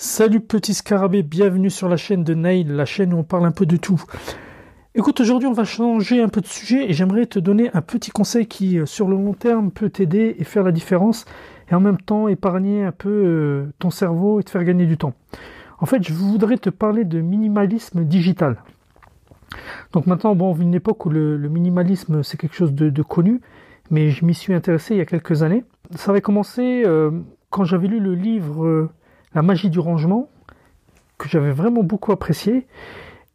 Salut petit scarabée, bienvenue sur la chaîne de Nail, la chaîne où on parle un peu de tout. Écoute, aujourd'hui on va changer un peu de sujet et j'aimerais te donner un petit conseil qui euh, sur le long terme peut t'aider et faire la différence et en même temps épargner un peu euh, ton cerveau et te faire gagner du temps. En fait, je voudrais te parler de minimalisme digital. Donc maintenant, bon, on vit une époque où le, minimalisme c'est quelque chose de, connu, mais je m'y suis intéressé il y a quelques années. Ça avait commencé euh, quand j'avais lu le livre la magie du rangement, que j'avais vraiment beaucoup apprécié,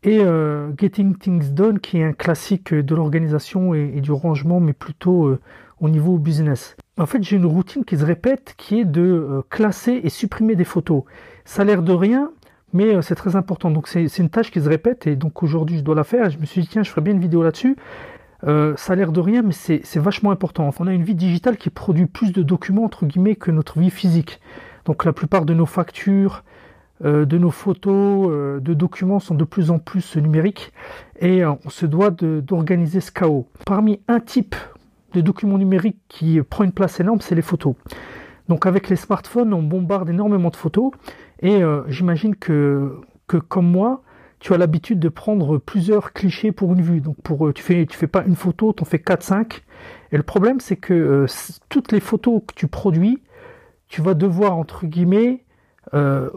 et euh, Getting Things Done, qui est un classique de l'organisation et, du rangement, mais plutôt euh, au niveau business. En fait, j'ai une routine qui se répète, qui est de euh, classer et supprimer des photos. Ça a l'air de rien, mais c'est très important. Donc c'est une tâche qui se répète, et donc aujourd'hui je dois la faire. je me suis dit, tiens, je ferai bien une vidéo là-dessus. ça a l'air de rien, mais c'est vachement important. on a une vie digitale qui produit plus de documents, entre guillemets, que notre vie physique. Donc la plupart de nos factures, euh, de nos photos, euh, de documents sont de plus en plus numériques et euh, on se doit d'organiser ce chaos. Parmi un type de documents numériques qui prend une place énorme, c'est les photos. Donc avec les smartphones, on bombarde énormément de photos et j'imagine que, que comme moi, tu as l'habitude de prendre plusieurs clichés pour une vue. Donc pour tu fais tu fais pas une photo, tu en fais 4 5 et le problème c'est que toutes les photos que tu produis tu vas devoir, entre guillemets, euh,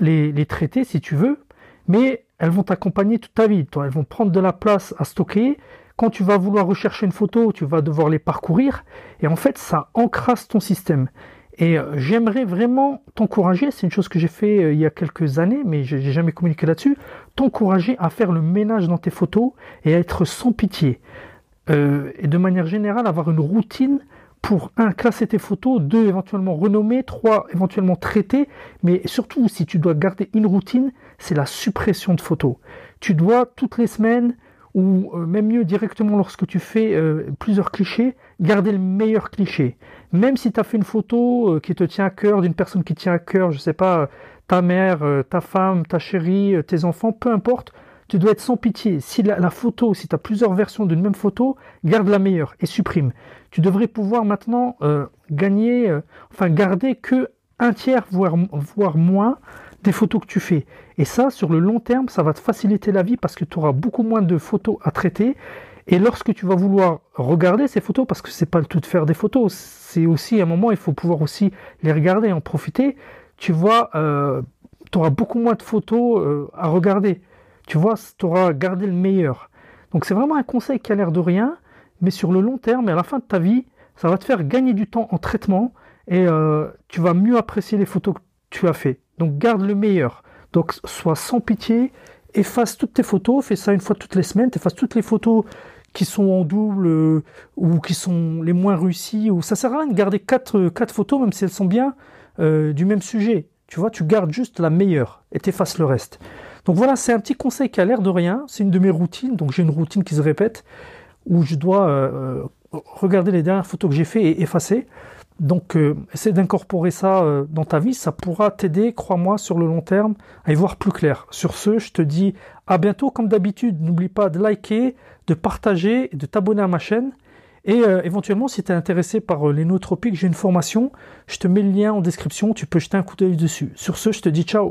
les, traiter si tu veux, mais elles vont t'accompagner toute ta vie. Elles vont prendre de la place à stocker. Quand tu vas vouloir rechercher une photo, tu vas devoir les parcourir. Et en fait, ça encrasse ton système. Et euh, j'aimerais vraiment t'encourager, c'est une chose que j'ai fait euh, il y a quelques années, mais j'ai jamais communiqué là-dessus, t'encourager à faire le ménage dans tes photos et à être sans pitié. et de manière générale, avoir une routine pour un classer tes photos, deux éventuellement renommer, trois éventuellement traiter, mais surtout si tu dois garder une routine, c'est la suppression de photos. Tu dois toutes les semaines ou euh, même mieux directement lorsque tu fais euh, plusieurs clichés, garder le meilleur cliché. Même si tu as fait une photo euh, qui te tient à cœur, d'une personne qui tient à cœur, je sais pas, ta mère, ta femme, ta chérie, tes enfants, peu importe, tu dois être sans pitié. Si la, photo, si tu as plusieurs versions d'une même photo, garde la meilleure et supprime. Tu devrais pouvoir maintenant euh, gagner, euh, enfin garder que un tiers, voire, voire moins des photos que tu fais. Et ça, sur le long terme, ça va te faciliter la vie parce que tu auras beaucoup moins de photos à traiter. Et lorsque tu vas vouloir regarder ces photos, parce que c'est pas le tout de faire des photos, c'est aussi un moment, il faut pouvoir aussi les regarder, en profiter. Tu vois, euh, tu auras beaucoup moins de photos à regarder. Tu vois, tu auras gardé le meilleur. Donc c'est vraiment un conseil qui a l'air de rien, mais sur le long terme et à la fin de ta vie, ça va te faire gagner du temps en traitement et euh, tu vas mieux apprécier les photos que tu as fait. Donc garde le meilleur. Donc sois sans pitié, efface toutes tes photos, fais ça une fois toutes les semaines, efface toutes les photos qui sont en double euh, ou qui sont les moins réussies ou ça sert à rien de garder quatre, quatre photos même si elles sont bien euh, du même sujet. Tu vois, tu gardes juste la meilleure et t'effaces le reste. Donc voilà, c'est un petit conseil qui a l'air de rien. C'est une de mes routines. Donc j'ai une routine qui se répète où je dois euh, euh, regarder les dernières photos que j'ai fait et effacer. Donc euh, essaie d'incorporer ça dans ta vie, ça pourra t'aider, crois-moi, sur le long terme à y voir plus clair. Sur ce, je te dis à bientôt comme d'habitude. N'oublie pas de liker, de partager de t'abonner à ma chaîne. Et éventuellement, si tu es intéressé par les nootropiques, j'ai une formation. Je te mets le lien en description, tu peux jeter un coup d'œil dessus. Sur ce, je te dis ciao